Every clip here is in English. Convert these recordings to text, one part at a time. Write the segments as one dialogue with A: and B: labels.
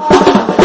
A: Explode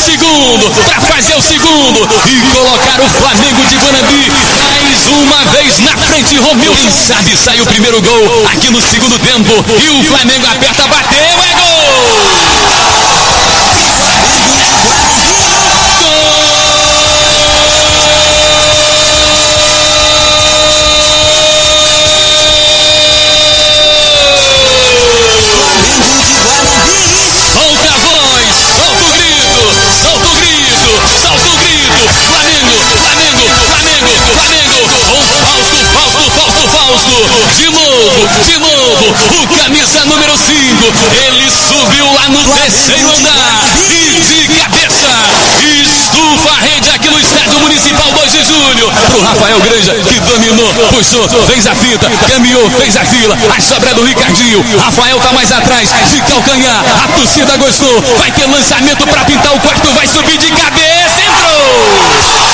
A: segundo, pra fazer o segundo e colocar o Flamengo de Guanambi mais uma vez na frente. Quem sabe sai o primeiro gol aqui no segundo tempo e o Flamengo aperta, bateu, é O camisa número 5. Ele subiu lá no terceiro andar. E de cabeça. Estufa a rede aqui no estádio municipal Mogi Júnior. Pro Rafael Granja, que dominou, puxou, fez a fita, caminhou, fez a fila. A sobra do Ricardinho. Rafael tá mais atrás, de calcanhar. A torcida gostou. Vai ter lançamento pra pintar o quarto. Vai subir de cabeça. Entrou!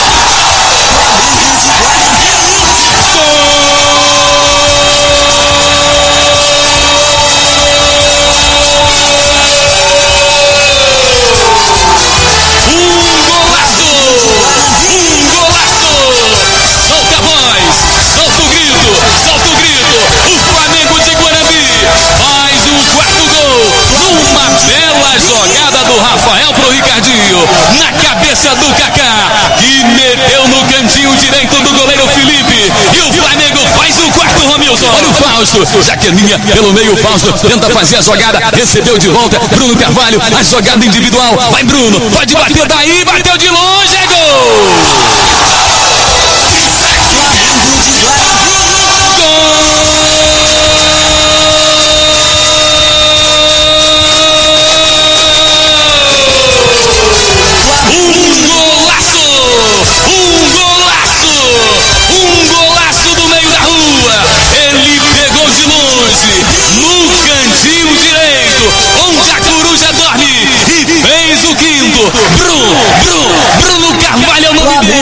A: Rafael pro Ricardinho na cabeça do Kaká que meteu no cantinho direito do goleiro Felipe. E o Flamengo faz o quarto Romilson. Olha o Fausto Jaquelinha pelo meio Fausto tenta fazer a jogada recebeu de volta Bruno Carvalho a jogada individual. Vai Bruno pode bater daí bateu de longe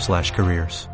B: cbp.gov/careers.